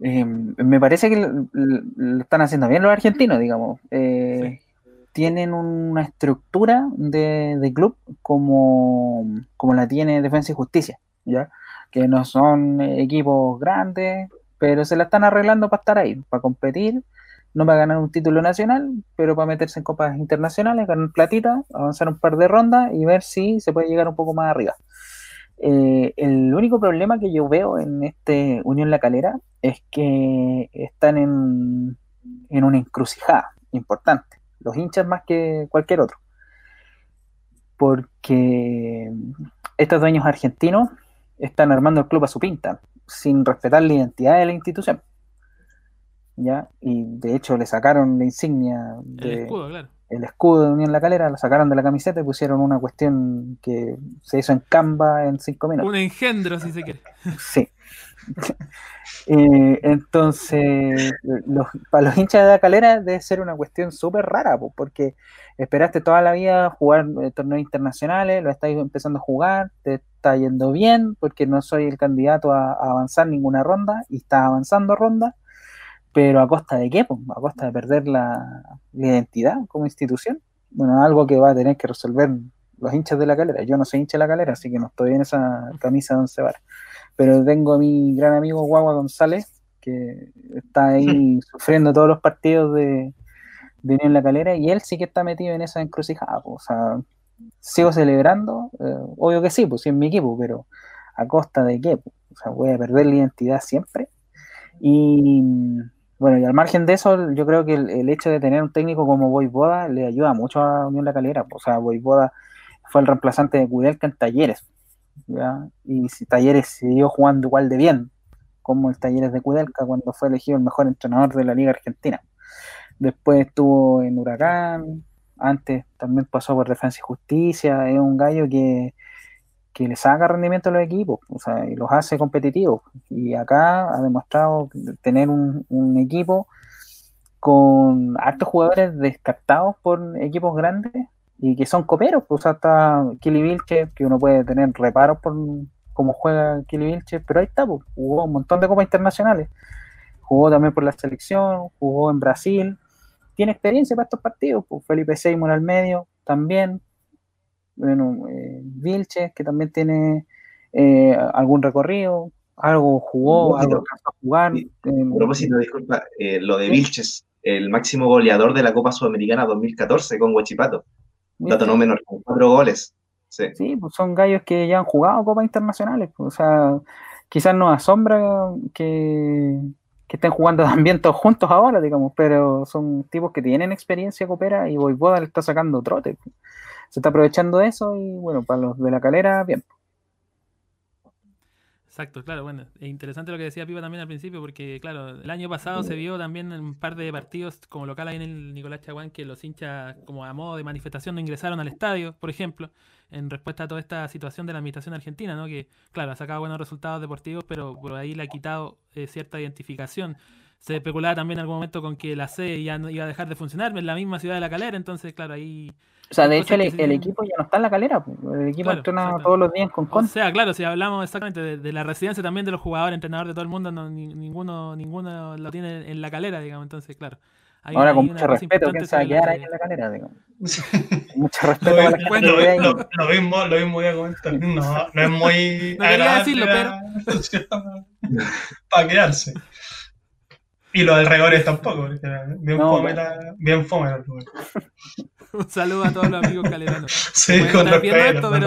eh, me parece que lo, lo, están haciendo bien los argentinos, digamos. Eh, sí tienen una estructura de, club como, como, la tiene Defensa y Justicia, ¿ya? que no son equipos grandes, pero se la están arreglando para estar ahí, para competir, no para ganar un título nacional, pero para meterse en copas internacionales, ganar platita, avanzar un par de rondas y ver si se puede llegar un poco más arriba. Eh, el único problema que yo veo en este Unión La Calera es que están en, en una encrucijada importante los hinchas más que cualquier otro. Porque estos dueños argentinos están armando el club a su pinta, sin respetar la identidad de la institución. ¿Ya? Y de hecho le sacaron la insignia de, el escudo, claro. El escudo de Unión La Calera, lo sacaron de la camiseta y pusieron una cuestión que se hizo en Canva en cinco minutos. Un engendro, si se quiere. Sí. [laughs] Eh, entonces, los, para los hinchas de la calera debe ser una cuestión súper rara, porque esperaste toda la vida jugar eh, torneos internacionales, lo estáis empezando a jugar, te está yendo bien, porque no soy el candidato a, a avanzar ninguna ronda y estás avanzando ronda, pero a costa de qué? Pues, a costa de perder la, la identidad como institución. Bueno, algo que va a tener que resolver los hinchas de la calera. Yo no soy hincha de la calera, así que no estoy en esa camisa de once varas pero tengo a mi gran amigo Guagua González, que está ahí [laughs] sufriendo todos los partidos de, de Unión La Calera, y él sí que está metido en esa encrucijada. Pues, o sea, sigo celebrando, eh, obvio que sí, pues sí es mi equipo, pero a costa de qué? Pues, o sea, voy a perder la identidad siempre. Y, Bueno, y al margen de eso, yo creo que el, hecho de tener un técnico como Boda le ayuda mucho a Unión La Calera. O sea, Boda fue el reemplazante de Kudelka en Talleres. Y si Talleres siguió jugando igual de bien como el Talleres de Kudelka cuando fue elegido el mejor entrenador de la Liga Argentina. Después estuvo en Huracán, antes también pasó por Defensa y Justicia, es un gallo que, le saca rendimiento a los equipos, o sea, y los hace competitivos. Y acá ha demostrado tener un, equipo con hartos jugadores descartados por equipos grandes y que son coperos, pues, está Kili Vilche, que uno puede tener reparos por cómo juega Kili Vilche, pero ahí está, pues, jugó un montón de copas internacionales, jugó también por la selección, jugó en Brasil, tiene experiencia para estos partidos, pues Felipe Seymour al medio también, bueno, eh, Vilches, que también tiene eh, algún recorrido, algo jugó, algo alcanzó a jugar. a propósito, disculpa, eh, lo de Vilches, el máximo goleador de la Copa Sudamericana 2014 con Huachipato. Dato no menor, con cuatro goles. Sí. sí, pues son gallos que ya han jugado Copas Internacionales. Pues, o sea, quizás nos asombra que, que estén jugando [laughs] también todos juntos ahora, digamos, pero son tipos que tienen experiencia coopera y Boyboda le está sacando trote. Se está aprovechando eso y bueno, para los de la calera, bien. Exacto, claro, bueno, es interesante lo que decía Pipa también al principio, porque claro, el año pasado se vio también en un par de partidos como local ahí en el Nicolás Chaguán que los hinchas como a modo de manifestación no ingresaron al estadio, por ejemplo, en respuesta a toda esta situación de la administración argentina, ¿no? Que claro, ha sacado buenos resultados deportivos, pero por ahí le ha quitado eh, cierta identificación. Se especulaba también en algún momento con que la C ya no iba a dejar de funcionar en la misma ciudad de La Calera, entonces claro, ahí o sea, de hecho, el, equipo ya no está en la calera. El equipo entrena todos los días con Conte. O sea, claro, si hablamos exactamente de, la residencia también de los jugadores, entrenadores de todo el mundo, ninguno, ninguno lo tiene en la calera, digamos. Entonces, claro. Ahora, con mucho respeto, ¿quién se va a quedar ahí en la calera? Digamos. mucho [laughs] respeto lo, la bueno, lo, lo, mismo, lo mismo voy a comentar. No, no es muy. [laughs] no quería decirlo, pero. [laughs] para quedarse. Y los alrededores tampoco, bien, fome, bien fome el lugar. [laughs] Un saludo a todos los amigos caleranos. [laughs] Sí, con respeto, [laughs] con,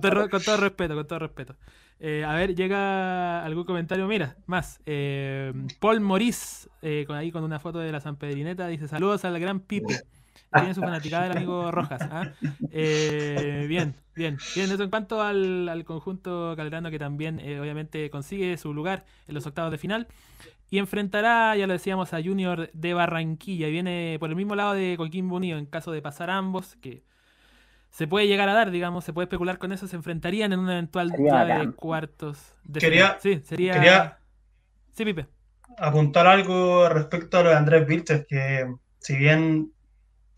todo, respeto, con todo respeto. Eh, a ver, llega algún comentario. Mira, más. Eh, Paul Morís, eh, con, ahí con una foto de la San Pedrineta, dice: Saludos al gran Pipe. Tiene su fanaticada del amigo Rojas. ¿ah? bien, bien, bien. Eso en cuanto al, al conjunto calerano que también, obviamente, consigue su lugar en los octavos de final. Y enfrentará, ya lo decíamos, a Junior de Barranquilla. Y viene por el mismo lado de Coquimbo Unido. En caso de pasar ambos, que se puede llegar a dar, digamos, se puede especular con eso, se enfrentarían en un eventual de cuartos de quería, Sí, sería. Quería sí, Pipe. Apuntar algo respecto a lo de Andrés Vilches, que si bien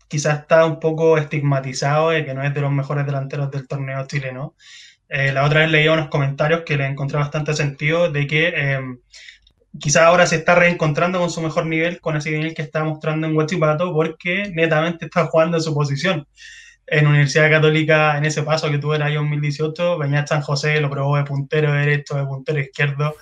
quizás está un poco estigmatizado de que no es de los mejores delanteros del torneo chileno. Eh, la otra vez leía unos comentarios que le encontré bastante sentido de que eh, quizás ahora se está reencontrando con su mejor nivel, con ese nivel que está mostrando en Huachipato, porque netamente está jugando en su posición. En Universidad Católica, en ese paso que tuvo en el año 2018, Beñat San José lo probó de puntero derecho, de puntero izquierdo,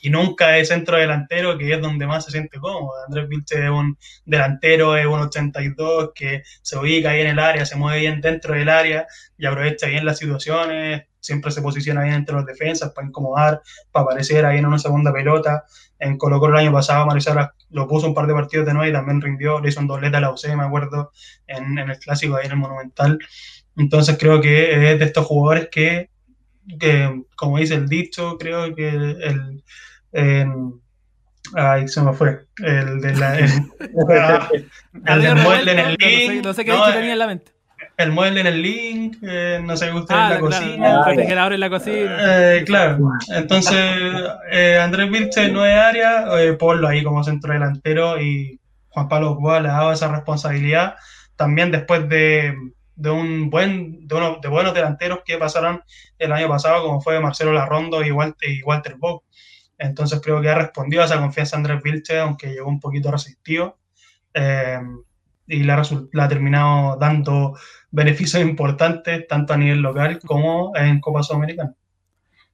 y nunca de centro delantero, que es donde más se siente cómodo. Andrés Vilche es un delantero, es un 82, que se ubica ahí en el área, se mueve bien dentro del área y aprovecha bien las situaciones, siempre se posiciona bien entre los defensas para incomodar, para aparecer ahí en una segunda pelota. En Colo Colo el año pasado Marisara lo puso un par de partidos de nuevo y también rindió, le hizo un doblete a la UC, me acuerdo, en, el clásico ahí en el Monumental. Entonces creo que es de estos jugadores que, como dice el dicho, creo que el... Ay, se me fue. El de la. El, [laughs] el, del mueble en el link. No sé, qué tenía en la mente el mueble en el link, eh, no sé, usted en la cocina. El refrigerador en la cocina. Eh, claro, entonces eh, Andrés Vilche no es área, eh, ponlo ahí como centro delantero y Juan Pablo Cuba le ha dado esa responsabilidad. También después de, de un buen, de, uno, de buenos delanteros que pasaron el año pasado, como fue Marcelo Larrondo y Walter, y Walter Bock. Entonces creo que ha respondido a esa confianza Andrés Vilche, aunque llegó un poquito resistido. y la, la ha terminado dando beneficios importantes tanto a nivel local como en Copa Sudamericana.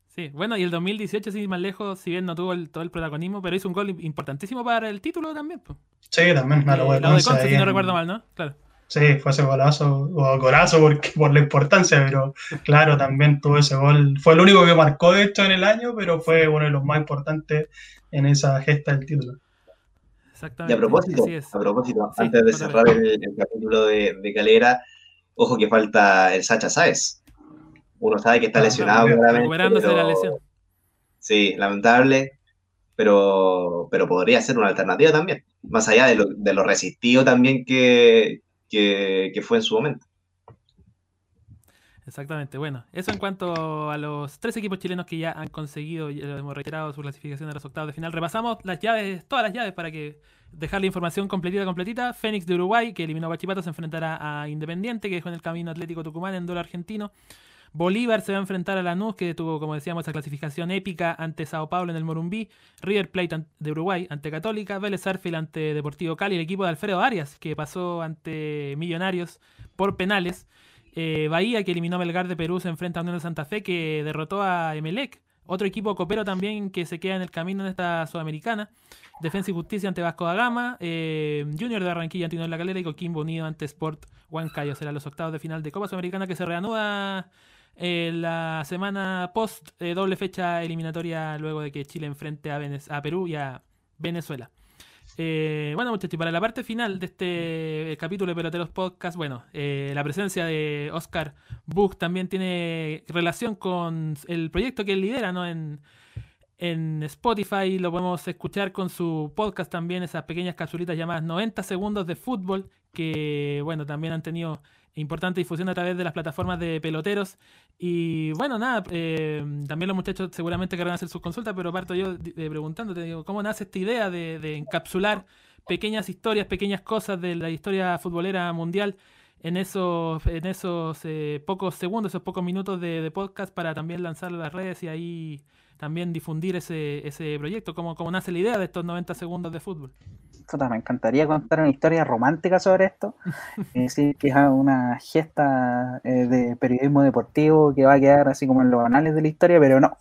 Sí, bueno, y el 2018, sin más lejos, si bien no tuvo todo el protagonismo, pero hizo un gol importantísimo para el título también. Pues. Sí, también, a lo, eh, de Conce, si no recuerdo mal, ¿no? Claro. Sí, fue ese golazo, o golazo porque, por la importancia, pero claro, también tuvo ese gol. Fue el único que marcó de esto en el año, pero fue uno de los más importantes en esa gesta del título. Y a propósito, a propósito antes de cerrar el, capítulo de, de, Calera, ojo que falta el Sacha Sáez. Uno sabe que está ah, lesionado. recuperándose de la lesión. Sí, lamentable, pero, pero podría ser una alternativa también, más allá de lo, de lo resistido también que, que, fue en su momento. Exactamente, bueno, eso en cuanto a los tres equipos chilenos que ya han conseguido, ya hemos reiterado su clasificación de los octavos de final. Repasamos las llaves, todas las llaves para que dejar la información completita, completita. Fénix de Uruguay, que eliminó a Guachipato, se enfrentará a Independiente, que dejó en el camino Atlético Tucumán en dólar argentino. Bolívar se va a enfrentar a Lanús, que tuvo, como decíamos, esa clasificación épica ante Sao Paulo en el Morumbí. River Plate de Uruguay ante Católica. Vélez Arfield ante Deportivo Cali. El equipo de Alfredo Arias, que pasó ante Millonarios por penales. Eh, Bahía, que eliminó a Belgar de Perú, se enfrenta a Unión de Santa Fe, que derrotó a Emelec. Otro equipo copero también que se queda en el camino en esta sudamericana. Defensa y Justicia ante Vasco da Gama. Eh, Junior de Barranquilla ante Calera y Coquimbo Unido ante Sport Huancayo. Serán los octavos de final de Copa Sudamericana que se reanuda eh, la semana post eh, doble fecha eliminatoria luego de que Chile enfrente a, a Perú y a Venezuela. Eh, bueno, muchachos, para la parte final de este capítulo de Peloteros Podcast, bueno, la presencia de Oscar Buch también tiene relación con el proyecto que él lidera, ¿no? En, en Spotify lo podemos escuchar con su podcast también, esas pequeñas capsulitas llamadas 90 segundos de fútbol, que, bueno, también han tenido importante difusión a través de las plataformas de peloteros. Y bueno, nada, eh, también los muchachos seguramente querrán hacer sus consultas, pero parto yo de, preguntándote, digo, ¿cómo nace esta idea de, encapsular pequeñas historias, pequeñas cosas de la historia futbolera mundial en esos, en esos eh, pocos segundos, esos pocos minutos de, podcast para también lanzar las redes y ahí también difundir ese, ese proyecto? ¿Cómo, ¿Cómo nace la idea de estos 90 segundos de fútbol? Me encantaría contar una historia romántica sobre esto. [laughs] decir, que es una gesta eh, de periodismo deportivo que va a quedar así como en los anales de la historia, pero no,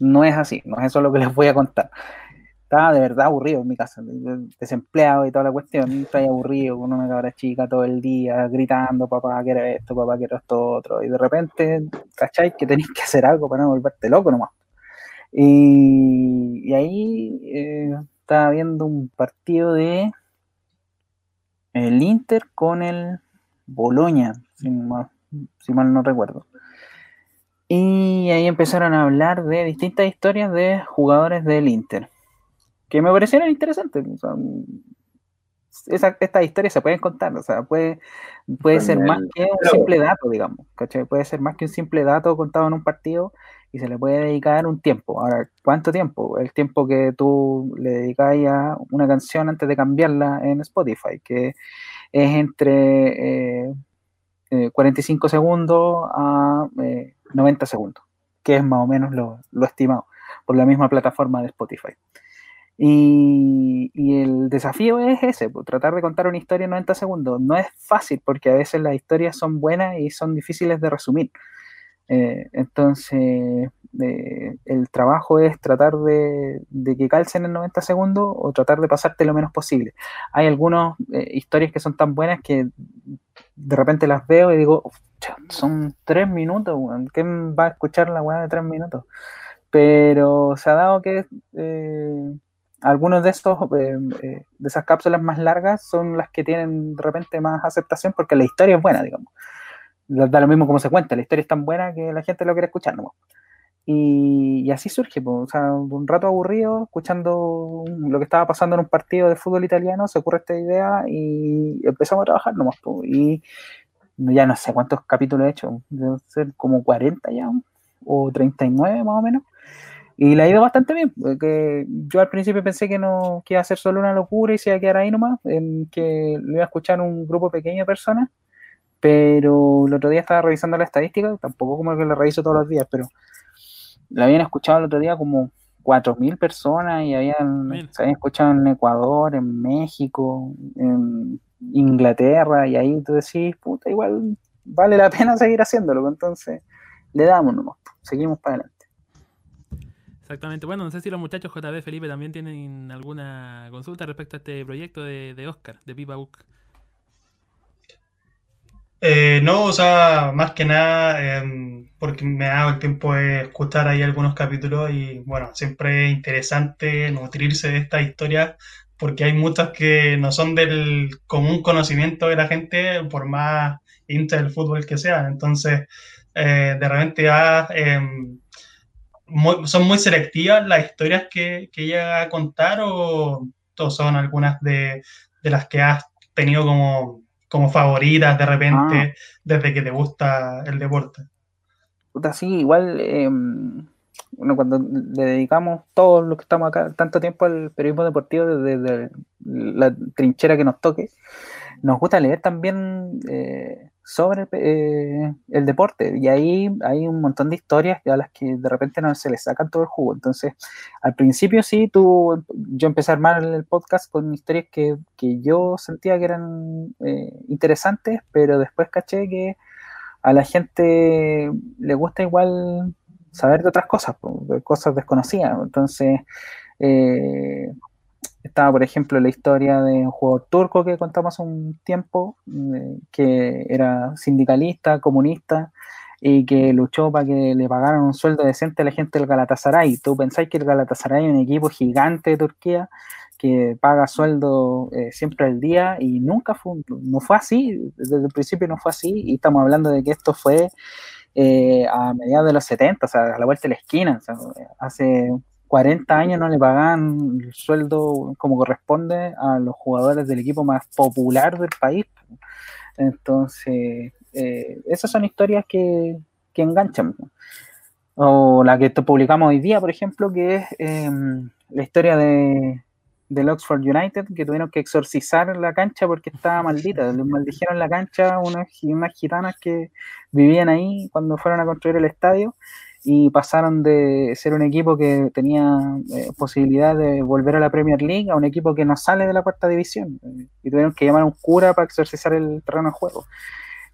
no es así, no es eso lo que les voy a contar. Estaba de verdad aburrido en mi casa, desempleado y toda la cuestión, estoy aburrido con una cabra chica todo el día gritando, papá, quiero esto, papá, quiero esto otro, y de repente, ¿cacháis? Que tenéis que hacer algo para no volverte loco nomás. Y, y ahí eh, estaba viendo un partido de el Inter con el Boloña, si mal, no recuerdo. Y ahí empezaron a hablar de distintas historias de jugadores del Inter, que me parecieron interesantes. Estas historias se pueden contar, o sea, puede, puede ser más que un simple dato, digamos, Puede ser más que un simple dato contado en un partido y se le puede dedicar un tiempo. Ahora, ¿cuánto tiempo? El tiempo que tú le dedicas a una canción antes de cambiarla en Spotify, que es entre 45 eh, eh, segundos a 90 eh, segundos, que es más o menos lo, estimado por la misma plataforma de Spotify. Y, el desafío es ese, pues, tratar de contar una historia en 90 segundos. No es fácil porque a veces las historias son buenas y son difíciles de resumir. Eh, entonces, eh, el trabajo es tratar de, que calcen en 90 segundos o tratar de pasarte lo menos posible. Hay algunas eh, historias que son tan buenas que de repente las veo y digo, son tres minutos, ¿quién va a escuchar la weá de tres minutos? Pero se ha dado que algunos de estos de esas cápsulas más largas son las que tienen de repente más aceptación porque la historia es buena, digamos da lo mismo como se cuenta, la historia es tan buena que la gente lo quiere escuchar ¿no? Y, así surge, o sea, un rato aburrido, escuchando lo que estaba pasando en un partido de fútbol italiano, se ocurre esta idea y empezamos a trabajar nomás. y ya no sé cuántos capítulos he hecho, deben ser como 40 ya, o 39 más o menos. Y le ha ido bastante bien, porque yo al principio pensé que no que iba a ser solo una locura y se iba a quedar ahí nomás, en que lo iba a escuchar un grupo pequeño de personas pero el otro día estaba revisando la estadística, tampoco como que la reviso todos los días, pero la habían escuchado el otro día como 4.000 personas y habían, se habían escuchado en Ecuador, en México, en Inglaterra, y ahí tú decís, puta, igual vale la pena seguir haciéndolo, entonces le damos nomás, seguimos para adelante. Exactamente. Bueno, no sé si los muchachos JB Felipe también tienen alguna consulta respecto a este proyecto de, Oscar, de Pipa Book. Eh, no, o sea, más que nada, em, porque me ha dado el tiempo de escuchar ahí algunos capítulos y bueno, siempre es interesante nutrirse de estas historias porque hay muchas que no son del común conocimiento de la gente, por más hincha del fútbol que sean. Entonces, eh, de repente son muy selectivas las historias que, que llega a contar o, son algunas de, de, las que has tenido como, como favoritas de repente ah. desde que te gusta el deporte. Puta, sí, igual em, bueno, cuando le dedicamos todos los que estamos acá tanto tiempo al periodismo deportivo desde, la trinchera que nos toque, nos gusta leer también eh, sobre eh, el deporte y ahí hay un montón de historias a las que de repente no se les sacan todo el jugo. Entonces, al principio sí, tú, yo empecé a armar el podcast con historias que, que yo sentía que eran eh, interesantes, pero después caché que a la gente le gusta igual saber de otras cosas, de cosas desconocidas. Entonces, eh, estaba, por ejemplo, la historia de un jugador turco que contamos hace un tiempo, eh, que era sindicalista, comunista, y que luchó para que le pagaran un sueldo decente a la gente del Galatasaray. ¿Tú pensáis que el Galatasaray es un equipo gigante de Turquía que paga sueldo eh, siempre al día y nunca fue, no fue así, desde el principio no fue así, y estamos hablando de que esto fue eh, a mediados de los 70, o sea, a la vuelta de la esquina. hace 40 años no le pagaban el sueldo como corresponde a los jugadores del equipo más popular del país. Entonces, eh, esas son historias que, que, enganchan. O la que publicamos hoy día, por ejemplo, que es em, la historia de, del Oxford United que tuvieron que exorcizar la cancha porque estaba maldita. Les maldijeron la cancha unas, unas gitanas que vivían ahí cuando fueron a construir el estadio y pasaron de ser un equipo que tenía eh, posibilidad de volver a la Premier League a un equipo que no sale de la cuarta división. y tuvieron que llamar a un cura para exorcizar el terreno de juego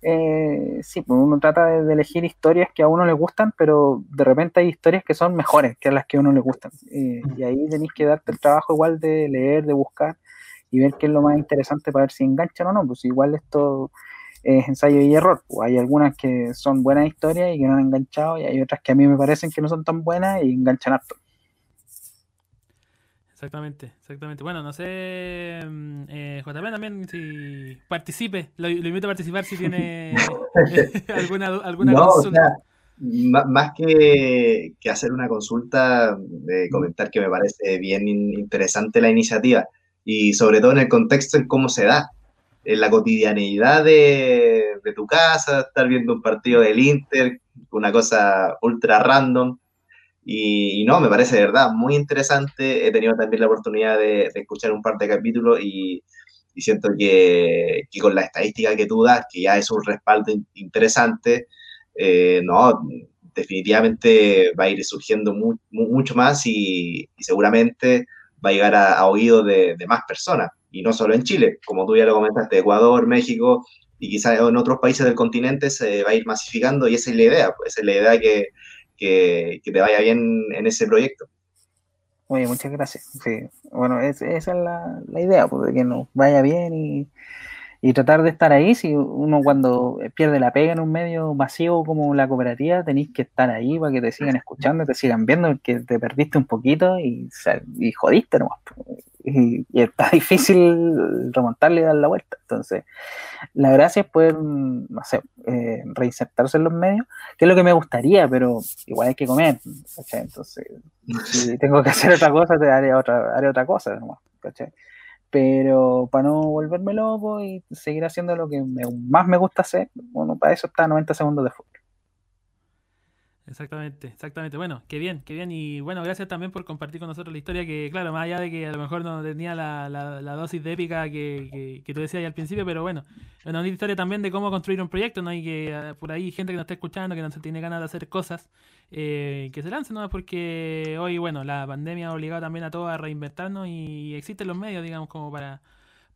eh, sí, pues uno trata de, elegir historias que a uno le gustan, pero de repente hay historias que son mejores que las que a uno le gustan. Eh, y ahí tenéis que darte el trabajo igual de leer, de buscar y ver qué es lo más interesante para ver si enganchan o no. Pues igual esto es ensayo y error. Pues hay algunas que son buenas historias y que no han enganchado, y hay otras que a mí me parecen que no son tan buenas y enganchan harto. Exactamente, exactamente. Bueno, no sé, mm, eh, JP también si participe, lo, invito a participar si tiene [laughs] [laughs] alguna, alguna consulta. más que, hacer una consulta, de comentar que me parece bien interesante la iniciativa y sobre todo en el contexto en cómo se da, en la cotidianeidad de, de tu casa, estar viendo un partido del Inter, una cosa ultra random, y, no, me parece de verdad muy interesante. He tenido también la oportunidad de, escuchar un par de capítulos y, siento que, con la estadística que tú das, que ya es un respaldo interesante, eh, no, definitivamente va a ir surgiendo mucho más y, seguramente va a llegar a, oídos de, más personas. Y no solo en Chile, como tú ya lo comentaste, Ecuador, México y quizás en otros países del continente se va a ir masificando y esa es la idea, pues esa es la idea que, que, te vaya bien en ese proyecto. Oye, muchas gracias. Bueno, esa es la, idea, pues, que nos vaya bien y, tratar de estar ahí. Si uno cuando pierde la pega en un medio masivo como la cooperativa, tenéis que estar ahí para que te sigan escuchando, te sigan viendo, que te perdiste un poquito y, y jodiste nomás. Pues [laughs] y, está difícil remontarle y dar la vuelta. Entonces, la gracia es poder, no sé, eh, reinsertarse en los medios, que es lo que me gustaría, pero igual hay que comer. Entonces, si [laughs] tengo que hacer otra cosa, te haré otra, haré otra cosa. Pero para no volverme loco y seguir haciendo lo que más me gusta hacer, bueno, para eso está 90 segundos de fútbol. Exactamente, exactamente. Bueno, qué bien, qué bien. Y bueno, gracias también por compartir con nosotros la historia que, claro, más allá de que a lo mejor no tenía la, dosis de épica que, que, tú decías al principio, pero bueno, una historia también de cómo construir un proyecto, ¿no? hay que ah, por ahí gente que nos está escuchando, que no se tiene ganas de hacer cosas, eh, que se lancen, ¿no? Porque hoy, bueno, la pandemia ha obligado también a todos a reinvertirnos y existen los medios, digamos, como para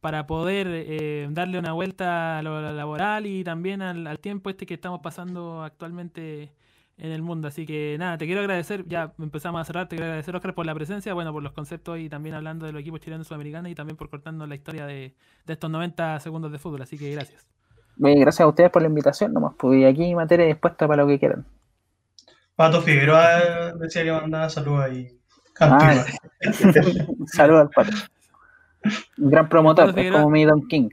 para poder eh, darle una vuelta a lo laboral y también al tiempo este que estamos pasando actualmente en el mundo. Así que nada, te quiero agradecer, ya empezamos a cerrar, te quiero agradecer Oscar por la presencia, bueno, por los conceptos y también hablando de los equipos chilenos sudamericanos y también por cortando la historia de, estos 90 segundos de fútbol. Así que gracias. gracias a ustedes por la invitación, nomás pues aquí materia dispuesta para lo que quieran. Pato Figueroa decía que mandaba saludos ahí. Ah, [laughs] saludos al Pato. Un gran promotor, es como mi Don King.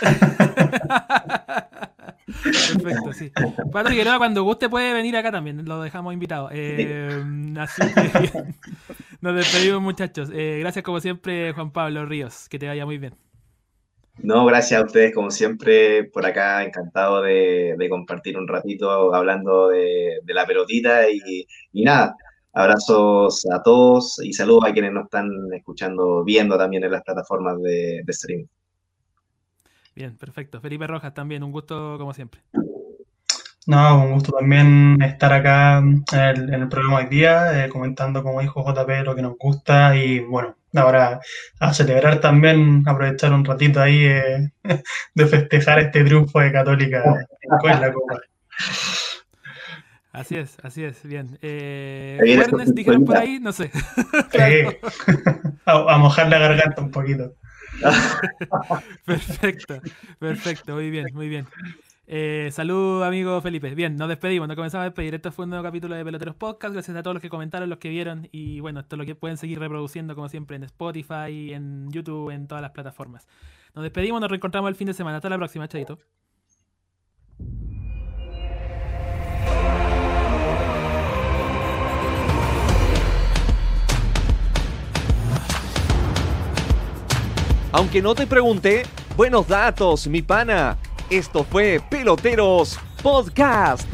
[laughs] Perfecto, sí. Pato Figueroa, cuando guste puede venir acá también, lo dejamos invitado. Eh, así que [laughs] nos despedimos muchachos. Eh, gracias como siempre Juan Pablo Ríos, que te vaya muy bien. No, gracias a ustedes como siempre por acá, encantado de, compartir un ratito hablando de, la pelotita y, nada, abrazos a todos y saludos a quienes nos están escuchando, viendo también en las plataformas de, de streaming. Bien, perfecto. Felipe Rojas también, un gusto como siempre. No, un gusto también estar acá en el, programa hoy día, eh, comentando como dijo JP lo que nos gusta y bueno, ahora a celebrar también, aprovechar un ratito ahí eh, [laughs] de festejar este triunfo de Católica en la [laughs] Copa. Así es, así es, bien. Eh, ¿Viernes dijeron por ahí? No sé. [laughs] a mojar la garganta un poquito. [laughs] perfecto, perfecto, muy bien, muy bien. Eh, salud, amigo Felipe. Bien, nos despedimos, nos comenzamos a despedir. Este fue un nuevo capítulo de Peloteros Podcast. Gracias a todos los que comentaron, los que vieron. Y bueno, esto es lo que pueden seguir reproduciendo, como siempre, en Spotify, en YouTube, en todas las plataformas. Nos despedimos, nos reencontramos el fin de semana. Hasta la próxima, Chaito. Aunque no te pregunté, buenos datos, mi pana. Esto fue Peloteros Podcast.